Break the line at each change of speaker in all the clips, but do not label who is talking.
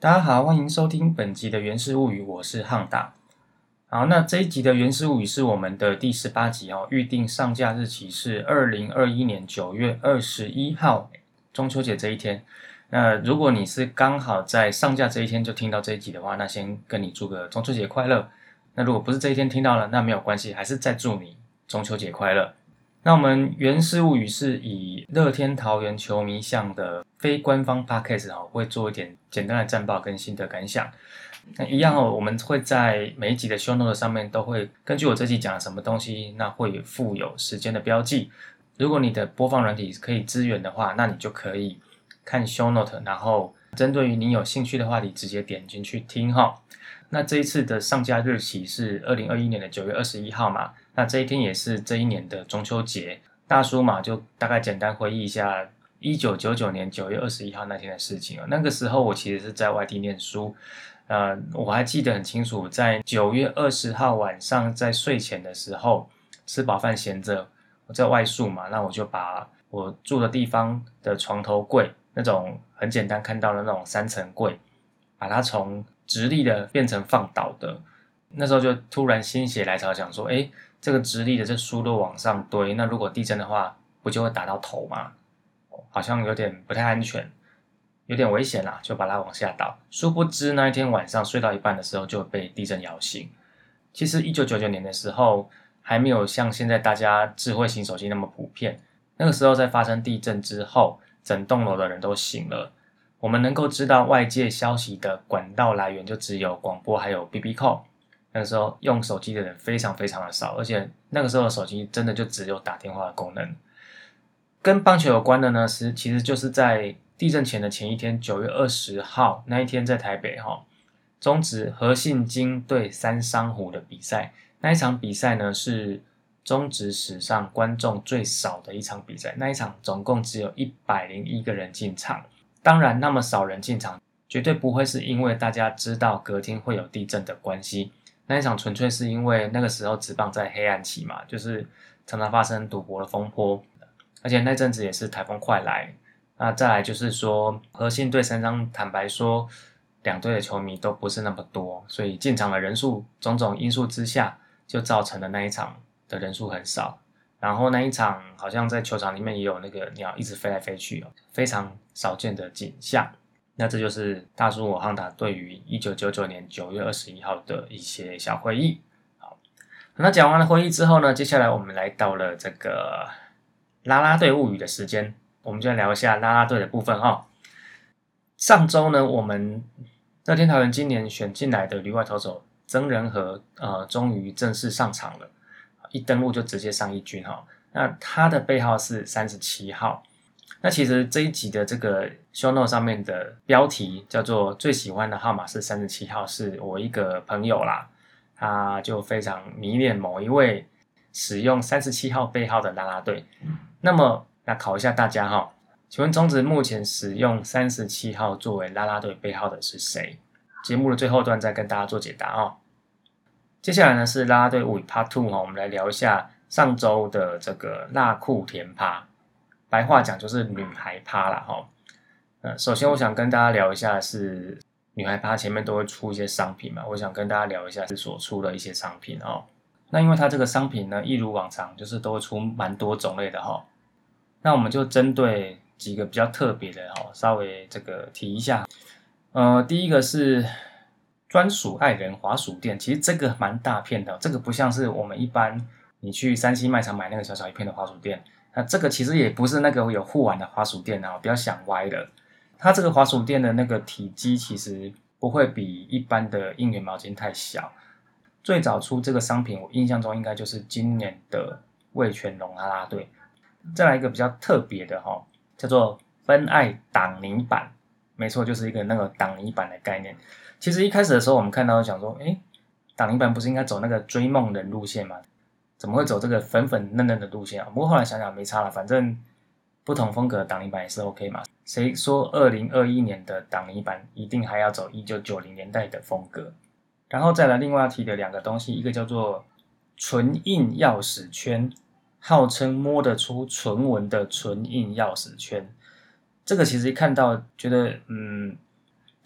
大家好，欢迎收听本集的《原始物语》，我是汉达。好，那这一集的《原始物语》是我们的第十八集哦，预定上架日期是二零二一年九月二十一号，中秋节这一天。那如果你是刚好在上架这一天就听到这一集的话，那先跟你祝个中秋节快乐。那如果不是这一天听到了，那没有关系，还是再祝你中秋节快乐。那我们《原始物语》是以乐天桃园球迷向的非官方 podcast 哈，会做一点简单的战报跟心得感想。那一样哦，我们会在每一集的 show note 上面都会根据我这集讲了什么东西，那会附有时间的标记。如果你的播放软体可以支援的话，那你就可以。看 show note，然后针对于你有兴趣的话题，直接点进去听哈。那这一次的上架日期是二零二一年的九月二十一号嘛？那这一天也是这一年的中秋节。大叔嘛，就大概简单回忆一下一九九九年九月二十一号那天的事情啊。那个时候我其实是在外地念书，呃，我还记得很清楚，在九月二十号晚上在睡前的时候，吃饱饭闲着，我在外宿嘛，那我就把我住的地方的床头柜。那种很简单看到的那种三层柜，把它从直立的变成放倒的，那时候就突然心血来潮想说，哎，这个直立的这书都往上堆，那如果地震的话，不就会打到头吗？好像有点不太安全，有点危险啦，就把它往下倒。殊不知那一天晚上睡到一半的时候就被地震摇醒。其实一九九九年的时候还没有像现在大家智慧型手机那么普遍，那个时候在发生地震之后。整栋楼的人都醒了。我们能够知道外界消息的管道来源就只有广播，还有 B B call。那个时候用手机的人非常非常的少，而且那个时候的手机真的就只有打电话的功能。跟棒球有关的呢，是其实就是在地震前的前一天，九月二十号那一天，在台北哈，中职和信金对三商虎的比赛，那一场比赛呢是。中职史上观众最少的一场比赛，那一场总共只有一百零一个人进场。当然，那么少人进场，绝对不会是因为大家知道隔天会有地震的关系。那一场纯粹是因为那个时候职棒在黑暗期嘛，就是常常发生赌博的风波，而且那阵子也是台风快来。那再来就是说，和信对三张，坦白说，两队的球迷都不是那么多，所以进场的人数种种因素之下，就造成了那一场。的人数很少，然后那一场好像在球场里面也有那个鸟一直飞来飞去哦，非常少见的景象。那这就是大叔我汉达对于一九九九年九月二十一号的一些小回忆。好，那讲完了回忆之后呢，接下来我们来到了这个啦啦队物语的时间，我们就来聊一下啦啦队的部分哈。上周呢，我们乐天桃园今年选进来的旅外投手曾仁和呃，终于正式上场了。一登录就直接上一军哈，那他的背号是三十七号。那其实这一集的这个 show note 上面的标题叫做最喜欢的号码是三十七号，是我一个朋友啦，他就非常迷恋某一位使用三十七号背号的啦啦队。那么那考一下大家哈，请问中职目前使用三十七号作为啦啦队背号的是谁？节目的最后段再跟大家做解答哦。接下来呢是啦啦队物语 Part Two 哈，我们来聊一下上周的这个辣酷甜趴，白话讲就是女孩趴啦哈。呃，首先我想跟大家聊一下是女孩趴前面都会出一些商品嘛，我想跟大家聊一下是所出的一些商品哦。那因为它这个商品呢一如往常就是都会出蛮多种类的哈，那我们就针对几个比较特别的哈，稍微这个提一下。呃，第一个是。专属爱人滑鼠垫，其实这个蛮大片的，这个不像是我们一般你去三星卖场买那个小小一片的滑鼠垫，那这个其实也不是那个有护腕的滑鼠垫啊，不要想歪了。它这个滑鼠垫的那个体积其实不会比一般的应援毛巾太小。最早出这个商品，我印象中应该就是今年的味全龙啦啦队。再来一个比较特别的哈，叫做分爱挡泥板，没错，就是一个那个挡泥板的概念。其实一开始的时候，我们看到想说，哎，挡泥板不是应该走那个追梦人路线吗？怎么会走这个粉粉嫩嫩的路线啊？不过后来想想没差了，反正不同风格的挡泥板也是 OK 嘛。谁说二零二一年的挡泥板一定还要走一九九零年代的风格？然后再来另外要提的两个东西，一个叫做纯印钥匙圈，号称摸得出唇纹的纯印钥匙圈。这个其实一看到觉得，嗯。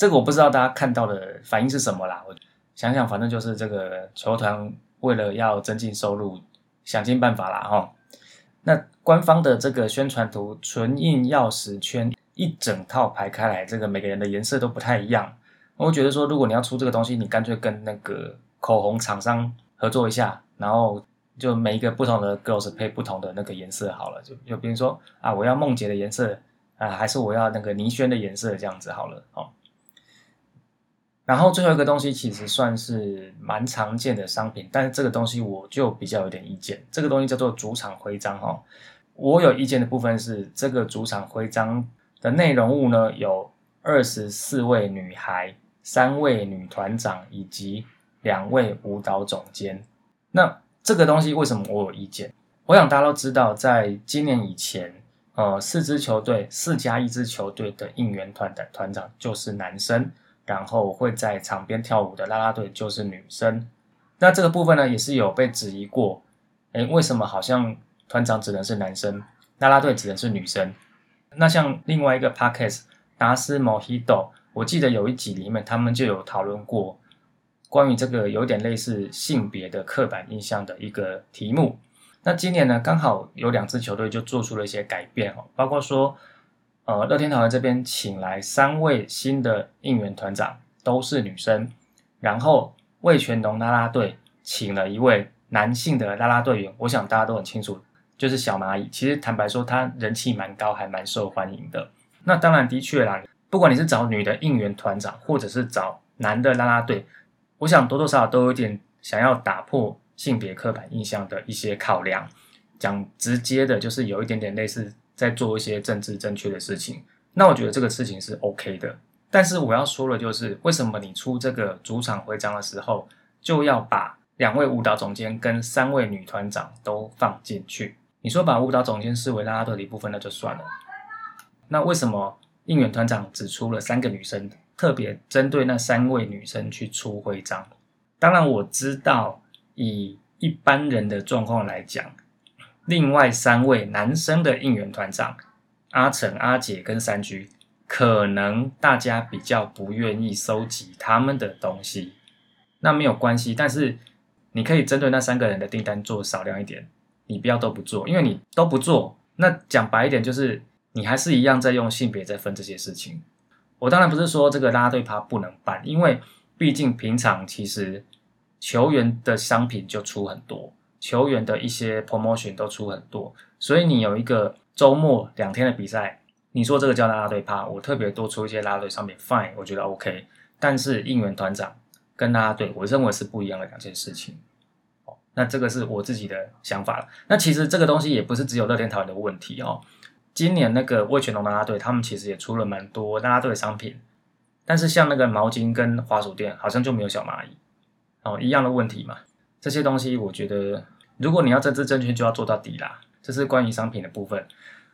这个我不知道大家看到的反应是什么啦。我想想，反正就是这个球团为了要增进收入，想尽办法啦哈。那官方的这个宣传图，纯印钥匙圈一整套排开来，这个每个人的颜色都不太一样。我觉得说，如果你要出这个东西，你干脆跟那个口红厂商合作一下，然后就每一个不同的 girls 配不同的那个颜色好了。就就比如说啊，我要梦洁的颜色啊，还是我要那个倪轩的颜色这样子好了哦。然后最后一个东西其实算是蛮常见的商品，但是这个东西我就比较有点意见。这个东西叫做主场徽章哈。我有意见的部分是，这个主场徽章的内容物呢，有二十四位女孩。三位女团长以及两位舞蹈总监，那这个东西为什么我有意见？我想大家都知道，在今年以前，呃，四支球队四加一支球队的应援团的团长就是男生，然后会在场边跳舞的啦啦队就是女生。那这个部分呢，也是有被质疑过，诶，为什么好像团长只能是男生，啦啦队只能是女生？那像另外一个 podcast 达斯莫希豆。我记得有一集里面，他们就有讨论过关于这个有点类似性别的刻板印象的一个题目。那今年呢，刚好有两支球队就做出了一些改变哦，包括说，呃，乐天桃园这边请来三位新的应援团长，都是女生，然后魏全龙啦啦队请了一位男性的啦啦队员，我想大家都很清楚，就是小蚂蚁。其实坦白说，他人气蛮高，还蛮受欢迎的。那当然的确啦。不管你是找女的应援团长，或者是找男的啦啦队，我想多多少少都有点想要打破性别刻板印象的一些考量。讲直接的，就是有一点点类似在做一些政治正确的事情。那我觉得这个事情是 OK 的。但是我要说的就是，为什么你出这个主场徽章的时候，就要把两位舞蹈总监跟三位女团长都放进去？你说把舞蹈总监视为拉拉队的一部分，那就算了。那为什么？应援团长只出了三个女生，特别针对那三位女生去出徽章。当然，我知道以一般人的状况来讲，另外三位男生的应援团长阿成、阿姐跟三居，可能大家比较不愿意收集他们的东西。那没有关系，但是你可以针对那三个人的订单做少量一点，你不要都不做，因为你都不做，那讲白一点就是。你还是一样在用性别在分这些事情。我当然不是说这个拉队趴不能办，因为毕竟平常其实球员的商品就出很多，球员的一些 promotion 都出很多，所以你有一个周末两天的比赛，你说这个叫拉拉队趴，我特别多出一些拉队商品，fine，我觉得 OK。但是应援团长跟拉拉队，我认为是不一样的两件事情。哦，那这个是我自己的想法了。那其实这个东西也不是只有乐天讨论的问题哦。今年那个魏全龙啦啦队，他们其实也出了蛮多啦啦队的商品，但是像那个毛巾跟滑鼠垫，好像就没有小蚂蚁哦，一样的问题嘛。这些东西我觉得，如果你要政治正确，就要做到底啦。这是关于商品的部分。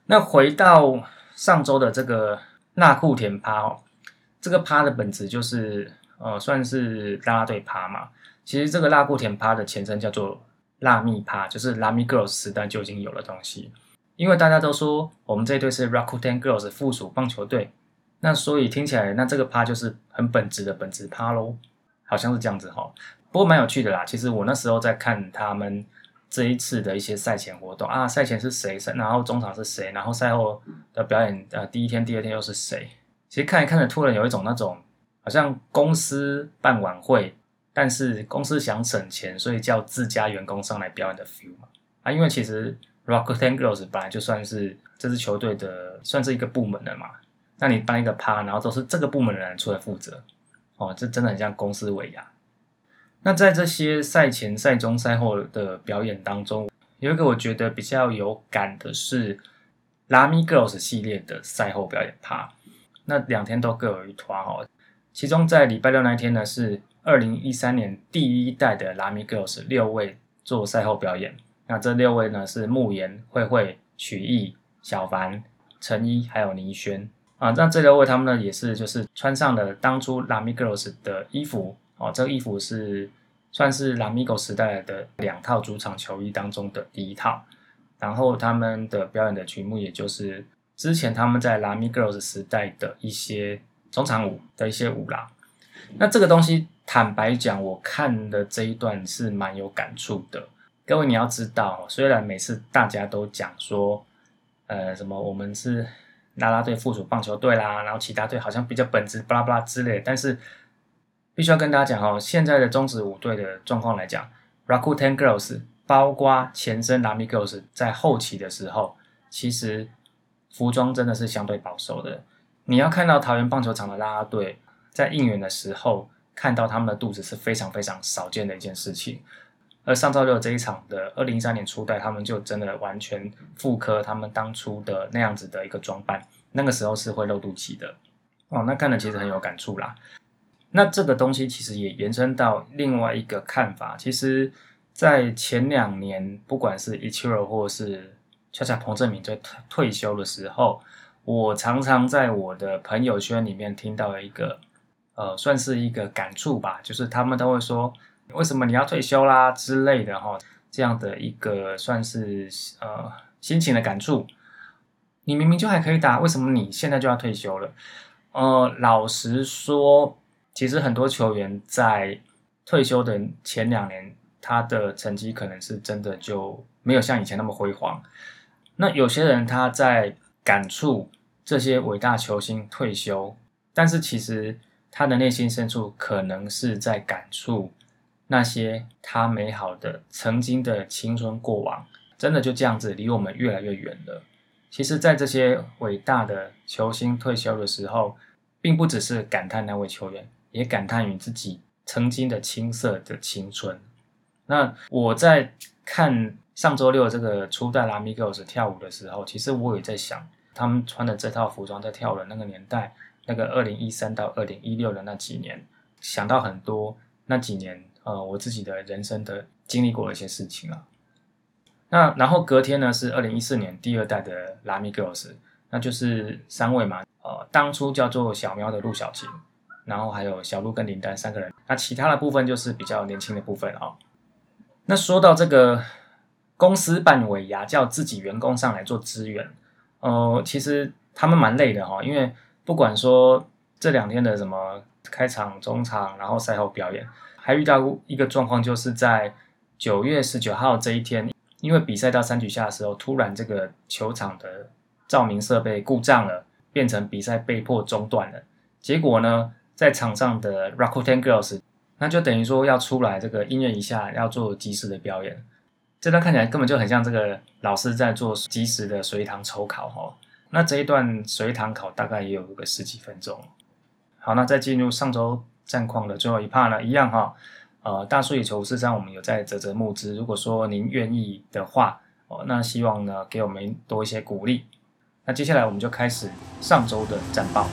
那回到上周的这个纳库田趴哦，这个趴的本质就是呃，算是啦啦队趴嘛。其实这个拉库田趴的前身叫做拉密趴，就是拉密 girls 时代就已经有的东西。因为大家都说我们这一队是 Rakuten Girls 附属棒球队，那所以听起来那这个趴就是很本质的本质趴喽，好像是这样子哈。不过蛮有趣的啦，其实我那时候在看他们这一次的一些赛前活动啊，赛前是谁，然后中场是谁，然后赛后的表演，呃，第一天、第二天又是谁？其实看一看着，突然有一种那种好像公司办晚会，但是公司想省钱，所以叫自家员工上来表演的 feel 嘛。啊，因为其实。Rakuten Girls 本来就算是这支球队的，算是一个部门的嘛。那你办一个趴，然后都是这个部门的人出来负责，哦，这真的很像公司尾牙。那在这些赛前、赛中、赛后的表演当中，有一个我觉得比较有感的是拉米 Girls 系列的赛后表演趴。那两天都各有一团哈，其中在礼拜六那一天呢，是二零一三年第一代的拉米 Girls 六位做赛后表演。那这六位呢是慕言、慧慧、曲艺、小凡、陈一还有倪轩啊。那这六位他们呢也是就是穿上了当初 Lamigos 的衣服哦，这个衣服是算是 Lamigo 时代的两套主场球衣当中的第一套。然后他们的表演的曲目也就是之前他们在 Lamigos 时代的一些中场舞的一些舞啦。那这个东西，坦白讲，我看的这一段是蛮有感触的。各位你要知道，虽然每次大家都讲说，呃，什么我们是啦啦队附属棒球队啦，然后其他队好像比较本质，巴拉巴拉之类，但是必须要跟大家讲哦，现在的中职五队的状况来讲，Rakuten Girls 包括前身 Lami Girls 在后期的时候，其实服装真的是相对保守的。你要看到桃园棒球场的啦啦队。在应援的时候，看到他们的肚子是非常非常少见的一件事情。而上周六这一场的二零一三年初代，他们就真的完全复刻他们当初的那样子的一个装扮。那个时候是会露肚脐的哦，那看了其实很有感触啦。那这个东西其实也延伸到另外一个看法，其实，在前两年，不管是 e c h i r o 或是恰恰彭正明在退退休的时候，我常常在我的朋友圈里面听到一个。呃，算是一个感触吧，就是他们都会说，为什么你要退休啦之类的哈，这样的一个算是呃心情的感触。你明明就还可以打，为什么你现在就要退休了？呃，老实说，其实很多球员在退休的前两年，他的成绩可能是真的就没有像以前那么辉煌。那有些人他在感触这些伟大球星退休，但是其实。他的内心深处可能是在感触那些他美好的曾经的青春过往，真的就这样子离我们越来越远了。其实，在这些伟大的球星退休的时候，并不只是感叹那位球员，也感叹于自己曾经的青涩的青春。那我在看上周六这个初代拉米 girls 跳舞的时候，其实我也在想，他们穿的这套服装在跳的那个年代。那个二零一三到二零一六的那几年，想到很多那几年，呃，我自己的人生的经历过的一些事情啊。那然后隔天呢是二零一四年第二代的拉米 girls，那就是三位嘛，呃，当初叫做小喵的陆小晴，然后还有小鹿跟林丹三个人，那其他的部分就是比较年轻的部分哦。那说到这个公司办尾牙叫自己员工上来做支援，呃，其实他们蛮累的哈，因为。不管说这两天的什么开场、中场，然后赛后表演，还遇到一个状况，就是在九月十九号这一天，因为比赛到三局下的时候，突然这个球场的照明设备故障了，变成比赛被迫中断了。结果呢，在场上的 Rakuten Girls，那就等于说要出来这个音乐一下，要做即时的表演。这段看起来根本就很像这个老师在做即时的随堂抽考哈。那这一段随堂考大概也有个十几分钟。好，那再进入上周战况的最后一 part 呢，一样哈，呃，大数野球五四三我们有在泽泽募资，如果说您愿意的话，哦，那希望呢给我们多一些鼓励。那接下来我们就开始上周的战报。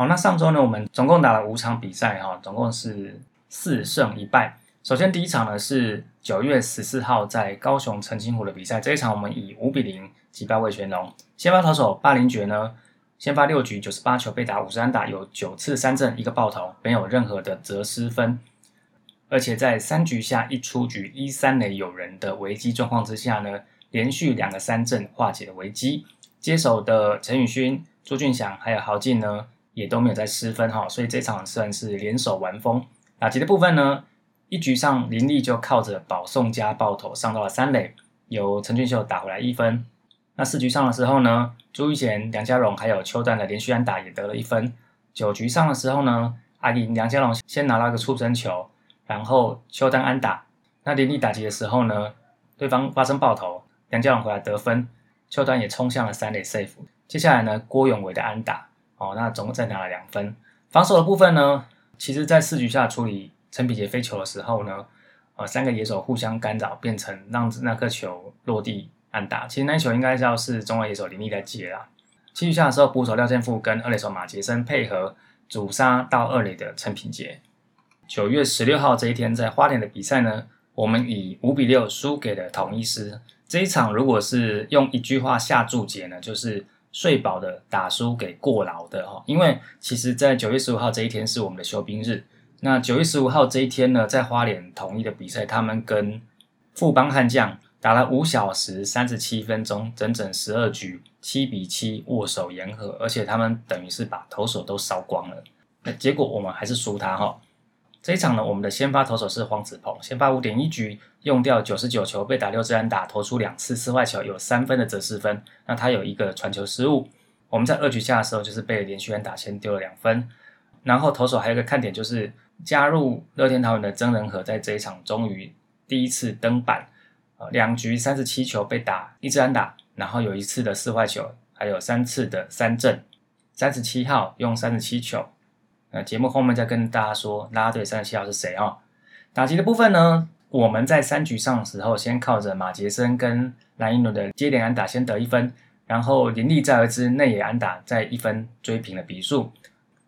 好，那上周呢，我们总共打了五场比赛，哈，总共是四胜一败。首先第一场呢是九月十四号在高雄澄清湖的比赛，这一场我们以五比零击败魏全龙。先发投手霸凌爵呢，先发六局九十八球被打五十三打，有九次三振一个爆头，没有任何的折失分。而且在三局下一出局一三垒有人的危机状况之下呢，连续两个三振化解了危机。接手的陈宇勋、朱俊祥还有豪进呢。也都没有在失分哈，所以这场算是联手完封。打击的部分呢，一局上林立就靠着保送加爆头上到了三垒，由陈俊秀打回来一分。那四局上的时候呢，朱玉贤、梁家荣还有邱丹的连续安打也得了一分。九局上的时候呢，阿林、梁家荣先拿到一个触身球，然后邱丹安打。那林立打击的时候呢，对方发生爆头，梁家荣回来得分，邱丹也冲向了三垒 safe。接下来呢，郭永伟的安打。哦，那总共再拿了两分。防守的部分呢，其实，在四局下处理陈比杰飞球的时候呢，呃，三个野手互相干扰，变成让那颗球落地安打。其实那球应该要是中外野手林立在接啦。七局下的时候，捕手廖建富跟二垒手马杰森配合主杀到二垒的陈品杰。九月十六号这一天，在花莲的比赛呢，我们以五比六输给了统一师。这一场如果是用一句话下注解呢，就是。睡饱的打输给过劳的哈，因为其实，在九月十五号这一天是我们的休兵日，那九月十五号这一天呢，在花莲统一的比赛，他们跟富邦悍将打了五小时三十七分钟，整整十二局，七比七握手言和，而且他们等于是把投手都烧光了。那结果我们还是输他哈。这一场呢，我们的先发投手是黄子鹏，先发五点一局，用掉九十九球，被打六支安打，投出两次四坏球，有三分的折失分。那他有一个传球失误。我们在二局下的时候，就是被连续安打先丢了两分。然后投手还有一个看点，就是加入乐天桃园的曾仁和，在这一场终于第一次登板，两局三十七球被打一支安打，然后有一次的四坏球，还有三次的三振。三十七号用三十七球。那节目后面再跟大家说，拉队三十七号是谁哦？打击的部分呢，我们在三局上的时候，先靠着马杰森跟蓝英伦的接连安打先得一分，然后林立再而之内野安打再一分追平了比数。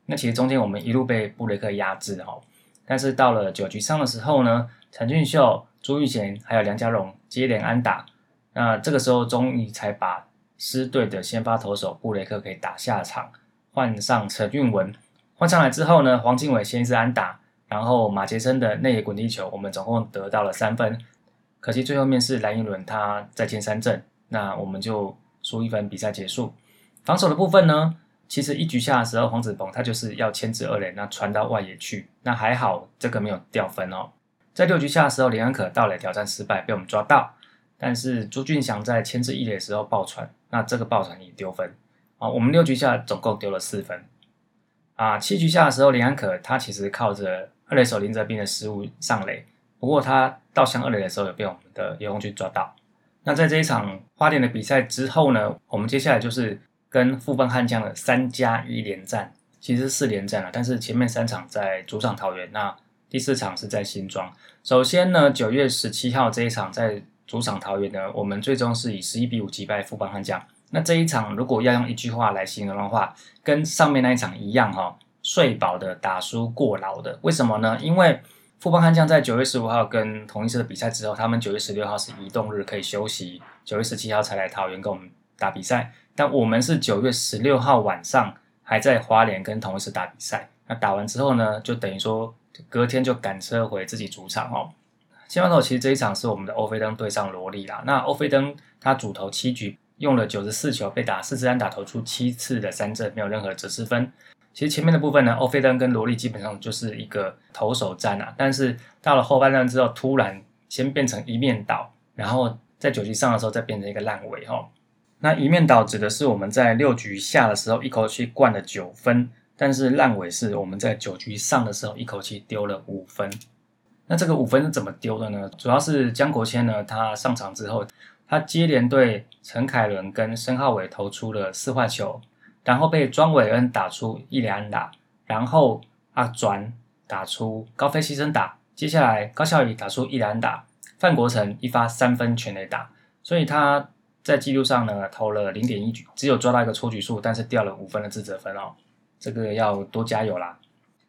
那其实中间我们一路被布雷克压制哦，但是到了九局上的时候呢，陈俊秀、朱玉贤还有梁家荣接连安打，那这个时候终于才把狮队的先发投手布雷克给打下场，换上陈运文。换上来之后呢，黄敬伟先是安打，然后马杰森的内野滚地球，我们总共得到了三分。可惜最后面是蓝一伦他再见三振，那我们就输一分，比赛结束。防守的部分呢，其实一局下的时候，黄子鹏他就是要牵制二垒，那传到外野去，那还好这个没有掉分哦。在六局下的时候，林安可到垒挑战失败，被我们抓到，但是朱俊祥在牵制一垒的时候爆传，那这个爆传也丢分啊。我们六局下总共丢了四分。啊，七局下的时候，林安可他其实靠着二垒手林哲斌的失误上垒，不过他到向二垒的时候有被我们的叶宏军抓到。那在这一场花莲的比赛之后呢，我们接下来就是跟富邦悍将的三加一连战，其实四连战了，但是前面三场在主场桃园，那第四场是在新庄。首先呢，九月十七号这一场在主场桃园呢，我们最终是以十一比五击败富邦悍将。那这一场如果要用一句话来形容的话，跟上面那一场一样哈，睡饱的打输过劳的。为什么呢？因为富邦悍将在九月十五号跟同一次的比赛之后，他们九月十六号是移动日可以休息，九月十七号才来桃园跟我们打比赛。但我们是九月十六号晚上还在花莲跟同一次打比赛。那打完之后呢，就等于说隔天就赶车回自己主场哦。先发投其实这一场是我们的欧菲登对上罗莉啦。那欧菲登他主投七局。用了九十四球，被打四支安打，投出七次的三振，没有任何折失分。其实前面的部分呢，欧菲登跟罗莉基本上就是一个投手战啊。但是到了后半段之后，突然先变成一面倒，然后在九局上的时候再变成一个烂尾哈。那一面倒指的是我们在六局下的时候一口气灌了九分，但是烂尾是我们在九局上的时候一口气丢了五分。那这个五分是怎么丢的呢？主要是江国谦呢，他上场之后。他接连对陈凯伦跟申浩伟投出了四坏球，然后被庄伟恩打出一连安打，然后阿转打出高飞牺牲打，接下来高孝宇打出一连安打，范国成一发三分全垒打，所以他在记录上呢投了零点一局，只有抓到一个出局数，但是掉了五分的自责分哦，这个要多加油啦。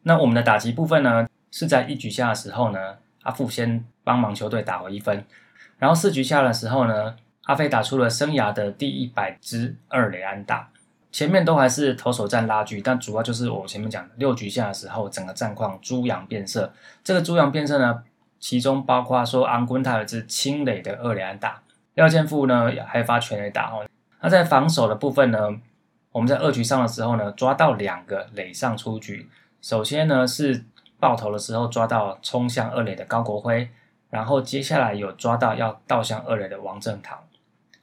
那我们的打击部分呢，是在一局下的时候呢，阿富先帮忙球队打回一分。然后四局下的时候呢，阿飞打出了生涯的第一百支二垒安打，前面都还是投手战拉锯，但主要就是我前面讲的六局下的时候，整个战况猪羊变色。这个猪羊变色呢，其中包括说安坤他有支清垒的二垒安打，廖建富呢还发全垒打哦。那在防守的部分呢，我们在二局上的时候呢，抓到两个垒上出局。首先呢是爆头的时候抓到冲向二垒的高国辉。然后接下来有抓到要倒向二垒的王正堂，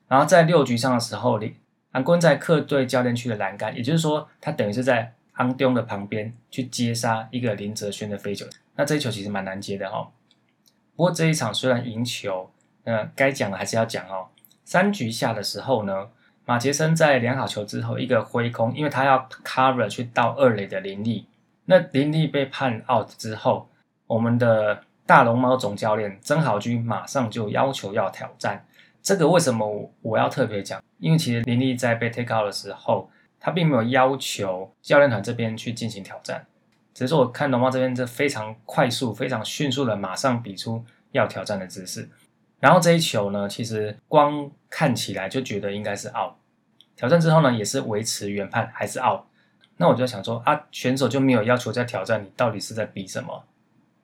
然后在六局上的时候，李安坤在客队教练区的栏杆，也就是说他等于是在安东的旁边去接杀一个林哲轩的飞球，那这一球其实蛮难接的哈。不过这一场虽然赢球，那该讲的还是要讲哦。三局下的时候呢，马杰森在量好球之后一个挥空，因为他要 cover 去到二垒的林立，那林立被判 out 之后，我们的。大龙猫总教练曾好军马上就要求要挑战，这个为什么我要特别讲？因为其实林立在被 take out 的时候，他并没有要求教练团这边去进行挑战，只是说我看龙猫这边这非常快速、非常迅速的马上比出要挑战的姿势。然后这一球呢，其实光看起来就觉得应该是 out，挑战之后呢，也是维持原判还是 out。那我就想说啊，选手就没有要求在挑战，你到底是在比什么？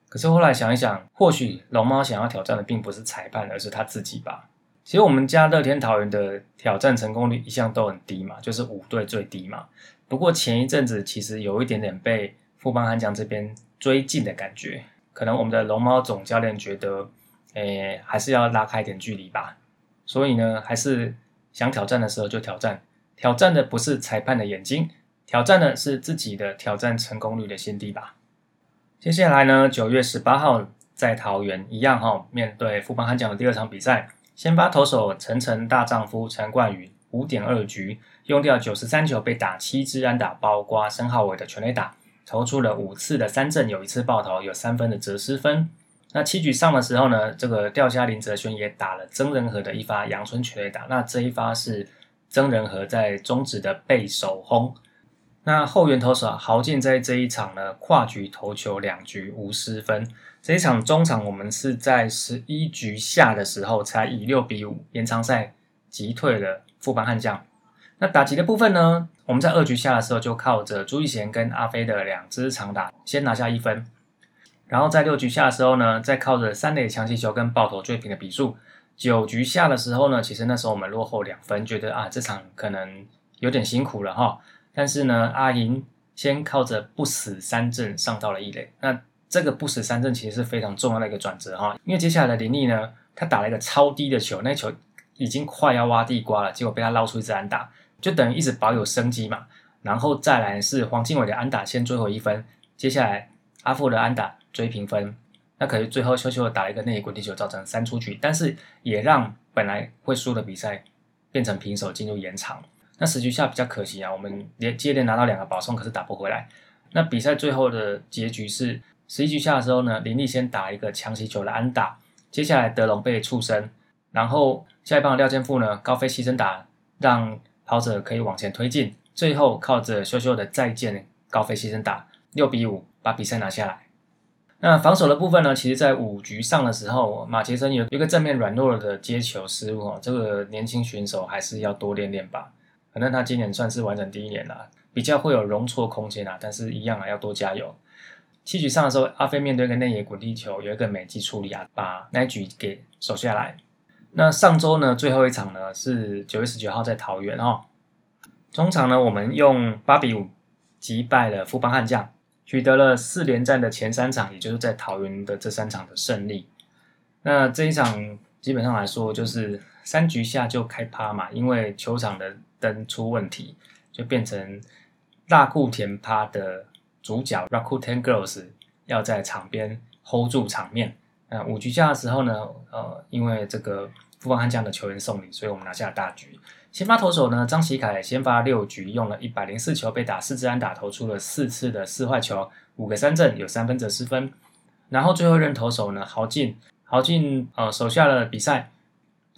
可是后来想一想，或许龙猫想要挑战的并不是裁判，而是他自己吧。其实我们家乐天桃园的挑战成功率一向都很低嘛，就是五队最低嘛。不过前一阵子其实有一点点被富邦悍将这边追进的感觉，可能我们的龙猫总教练觉得，诶，还是要拉开点距离吧。所以呢，还是想挑战的时候就挑战，挑战的不是裁判的眼睛，挑战的是自己的挑战成功率的先低吧。接下来呢，九月十八号在桃园一样哈，面对富邦悍将的第二场比赛。先发投手陈诚大丈夫陈冠宇五点二局用掉九十三球被打七支安打，包括申浩伟的全垒打，投出了五次的三振，有一次爆头，有三分的折失分。那七局上的时候呢，这个掉下林哲轩也打了曾仁和的一发阳春全垒打，那这一发是曾仁和在中职的背手轰。那后援投手啊豪进在这一场呢，跨局投球两局无失分。这一场中场我们是在十一局下的时候才以六比五延长赛击退了富邦悍将。那打击的部分呢，我们在二局下的时候就靠着朱一贤跟阿飞的两支长打先拿下一分，然后在六局下的时候呢，再靠着三垒强击球跟爆头追平的比数。九局下的时候呢，其实那时候我们落后两分，觉得啊这场可能有点辛苦了哈。但是呢，阿银先靠着不死三振上到了一垒。那这个不死三振其实是非常重要的一个转折哈，因为接下来的林立呢，他打了一个超低的球，那球已经快要挖地瓜了，结果被他捞出一支安打，就等于一直保有生机嘛。然后再来是黄敬伟的安打先追回一分，接下来阿富的安打追平分。那可是最后秋秋打了一个内滚地球，造成三出局，但是也让本来会输的比赛变成平手，进入延长。那十局下比较可惜啊，我们连接连拿到两个保送，可是打不回来。那比赛最后的结局是十一局下的时候呢，林立先打一个强袭球的安打，接下来德隆被触身，然后下一棒廖健富呢高飞牺牲打，让跑者可以往前推进，最后靠着秀秀的再见高飞牺牲打，六比五把比赛拿下来。那防守的部分呢，其实在五局上的时候，马杰森有一个正面软弱的接球失误哦，这个年轻选手还是要多练练吧。反正他今年算是完整第一年了，比较会有容错空间啊，但是一样啊，要多加油。七局上的时候，阿飞面对一个内野滚地球，有一个美技处理啊，把那局给守下来。那上周呢，最后一场呢是九月十九号在桃园哦。中场呢，我们用八比五击败了富邦悍将，取得了四连战的前三场，也就是在桃园的这三场的胜利。那这一场基本上来说，就是三局下就开趴嘛，因为球场的。灯出问题，就变成大库田趴的主角 Rakuten Girls 要在场边 hold 住场面。那五局下的时候呢，呃，因为这个富邦悍将的球员送礼，所以我们拿下了大局。先发投手呢，张喜凯先发六局，用了一百零四球，被打四支安打，投出了四次的四坏球，五个三振，有三分则失分。然后最后一任投手呢，豪进，豪进呃手下的比赛。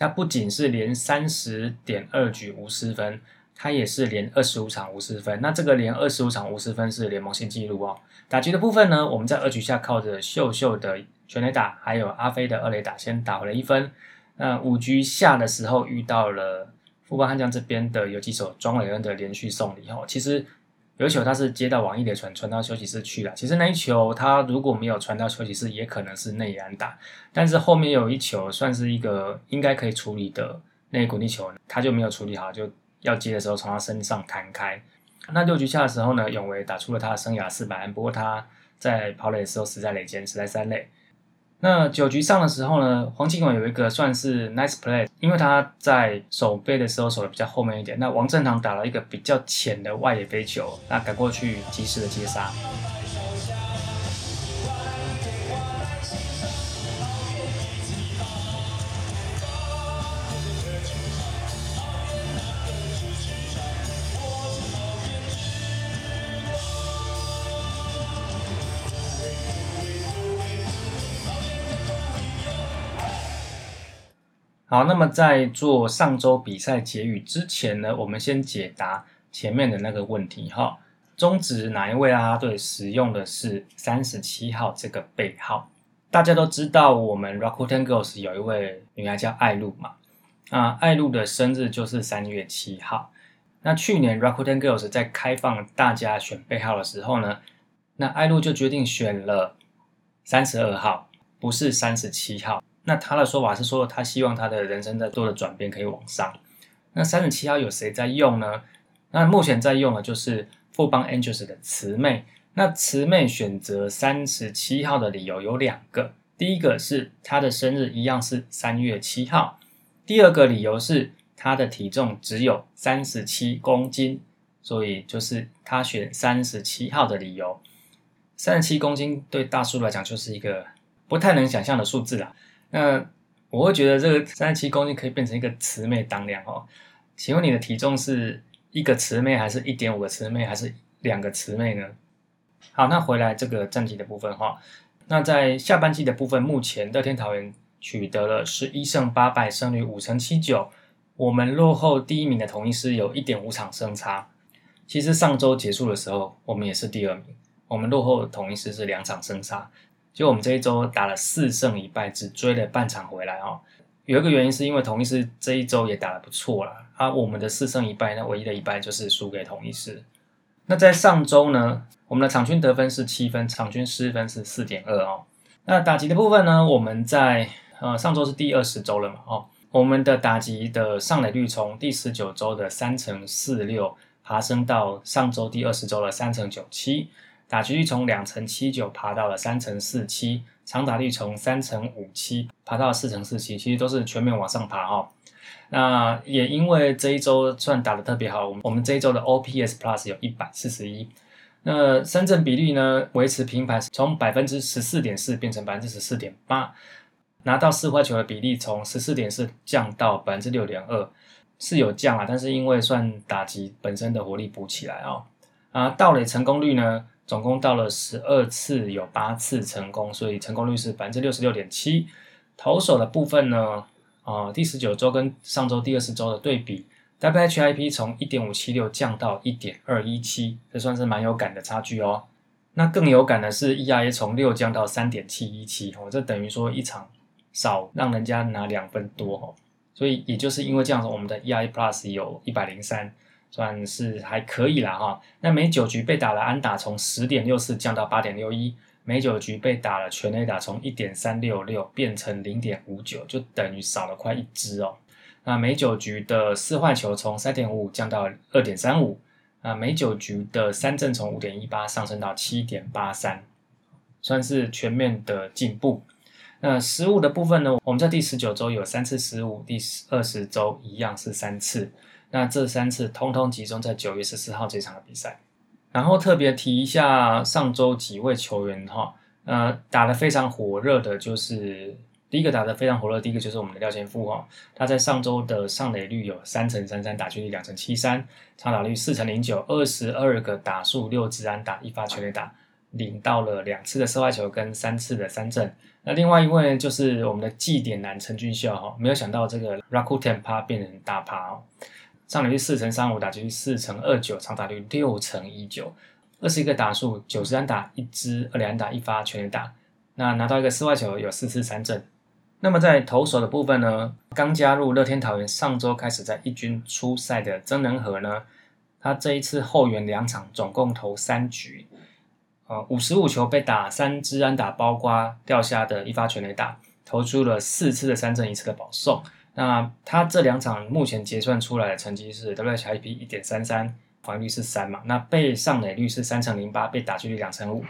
他不仅是连三十点二局无失分，他也是连二十五场无失分。那这个连二十五场无失分是联盟新纪录哦。打击的部分呢，我们在二局下靠着秀秀的全垒打，还有阿飞的二垒打先打回了一分。那五局下的时候遇到了富邦悍将这边的有几手庄伟恩的连续送礼哦，其实。有一球他是接到网易的传传到休息室去了，其实那一球他如果没有传到休息室，也可能是内野安打。但是后面有一球算是一个应该可以处理的内野滚地球，他就没有处理好，就要接的时候从他身上弹开。那六局下的时候呢，永维打出了他的生涯四百安，不过他在跑垒的时候死在垒间，死在三垒。那九局上的时候呢，黄金伟有一个算是 nice play，因为他在守备的时候守的比较后面一点。那王正堂打了一个比较浅的外野飞球，那赶过去及时的接杀。好，那么在做上周比赛结语之前呢，我们先解答前面的那个问题哈。中职哪一位啦啦队使用的是三十七号这个背号？大家都知道，我们 Rakuten Girls 有一位女孩叫艾露嘛。啊，艾露的生日就是三月七号。那去年 Rakuten Girls 在开放大家选背号的时候呢，那艾露就决定选了三十二号，不是三十七号。那他的说法是说，他希望他的人生在做的转变可以往上。那三十七号有谁在用呢？那目前在用的就是富邦 Angels 的慈妹。那慈妹选择三十七号的理由有两个，第一个是她的生日一样是三月七号，第二个理由是她的体重只有三十七公斤，所以就是她选三十七号的理由。三十七公斤对大叔来讲就是一个不太能想象的数字啦。那我会觉得这个三十七公斤可以变成一个慈妹当量哦。请问你的体重是一个慈妹，还是一点五个慈妹，还是两个慈妹呢？好，那回来这个战绩的部分哈。那在下半季的部分，目前乐天桃园取得了十一胜八败，胜率五成七九。我们落后第一名的统一师有一点五场胜差。其实上周结束的时候，我们也是第二名，我们落后统一师是两场胜差。就我们这一周打了四胜一败，只追了半场回来哦。有一个原因是因为同一师这一周也打得不错了啊。我们的四胜一败，那唯一的一败就是输给同一师。那在上周呢，我们的场均得分是七分，场均失分是四点二哦。那打击的部分呢，我们在呃上周是第二十周了嘛哦，我们的打击的上垒率从第十九周的三成四六爬升到上周第二十周的三成九七。打击率从两成七九爬到了三成四七，长打率从三成五七爬到了四成四七，其实都是全面往上爬哦。那也因为这一周算打的特别好，我们我们这一周的 OPS Plus 有一百四十一。那三振比例呢维持平盘，从百分之十四点四变成百分之十四点八。拿到四坏球的比例从十四点四降到百分之六点二，是有降啊，但是因为算打击本身的火力补起来哦。啊，盗垒成功率呢？总共到了十二次，有八次成功，所以成功率是百分之六十六点七。投手的部分呢，啊，第十九周跟上周第二十周的对比，WHIP 从一点五七六降到一点二一七，这算是蛮有感的差距哦。那更有感的是 ERA 从六降到三点七一七，哦，这等于说一场少让人家拿两分多哦。所以也就是因为这样子，我们的 ERA Plus 有一百零三。算是还可以啦哈，那每九局被打了安打从十点六四降到八点六一，每九局被打了全垒打从一点三六六变成零点五九，就等于少了快一支哦。那每九局的四坏球从三点五五降到二点三五，啊，每九局的三振从五点一八上升到七点八三，算是全面的进步。那失误的部分呢，我们在第十九周有三次失误，第二十周一样是三次。那这三次通通集中在九月十四号这场的比赛，然后特别提一下上周几位球员哈，呃，打得非常火热的，就是第一个打得非常火热，第一个就是我们的廖贤富哈，他在上周的上垒率有三成三三，打击率两成七三，长打率四成零九，二十二个打数六支安打一发全垒打，领到了两次的射外球跟三次的三振。那另外一位就是我们的绩点男陈俊秀哈，没有想到这个 Rakuten 趴变成大趴哦。上垒率四乘三五，打击率四乘二九，长打率六乘一九，二十一个打数，九十安打一支，二连打一发全垒打。那拿到一个四外球，有四次三振。那么在投手的部分呢？刚加入乐天桃园，上周开始在一军出赛的曾仁和呢，他这一次后援两场，总共投三局，呃，五十五球被打三支安打，包括掉下的一发全垒打，投出了四次的三振，一次的保送。那他这两场目前结算出来的成绩是 WHIP 一点三三，防御率是三嘛？那被上垒率是三乘零八，被打击率两成五，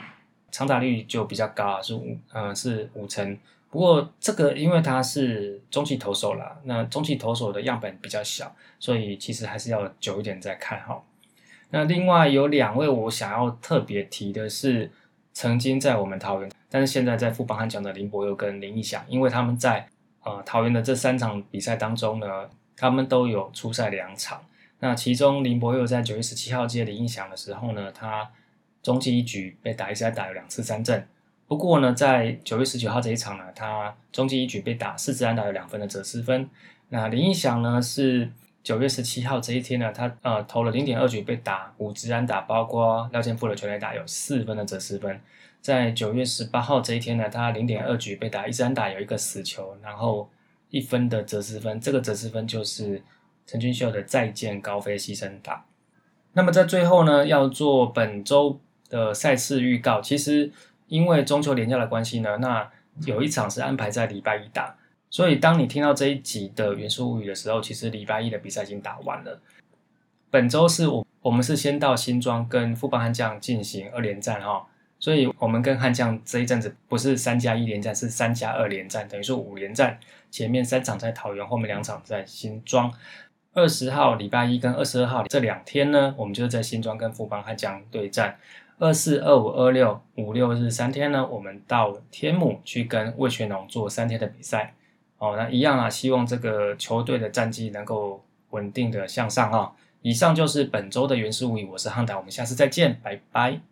长打率就比较高啊，是五，呃，是五成。不过这个因为他是中期投手啦，那中期投手的样本比较小，所以其实还是要久一点再看哈。那另外有两位我想要特别提的是，曾经在我们桃园，但是现在在富邦悍将的林博佑跟林义祥，因为他们在。呃，桃园的这三场比赛当中呢，他们都有出赛两场。那其中林博佑在九月十七号接李应祥的时候呢，他中继一局被打一次，打了两次三振。不过呢，在九月十九号这一场呢，他中继一局被打四支安打有两分的折失分。那林应祥呢是九月十七号这一天呢，他呃投了零点二局被打五支安打，包括廖健富的全垒打有四分的折失分。在九月十八号这一天呢，他零点二局被打一三打，有一个死球，然后一分的折失分，这个折失分就是陈俊秀的再见高飞牺牲打。那么在最后呢，要做本周的赛事预告，其实因为中秋连假的关系呢，那有一场是安排在礼拜一打，所以当你听到这一集的元素物语的时候，其实礼拜一的比赛已经打完了。本周是我我们是先到新庄跟富邦悍将进行二连战哈，所以我们跟悍将这一阵子不是三加一连战，是三加二连战，等于说五连战，前面三场在桃园，后面两场在新庄。二十号礼拜一跟二十二号这两天呢，我们就是在新庄跟富邦悍将对战。二四、二五、二六、五六日三天呢，我们到天母去跟魏全龙做三天的比赛。哦，那一样啊，希望这个球队的战绩能够稳定的向上啊。以上就是本周的原始物语，我是汉达，我们下次再见，拜拜。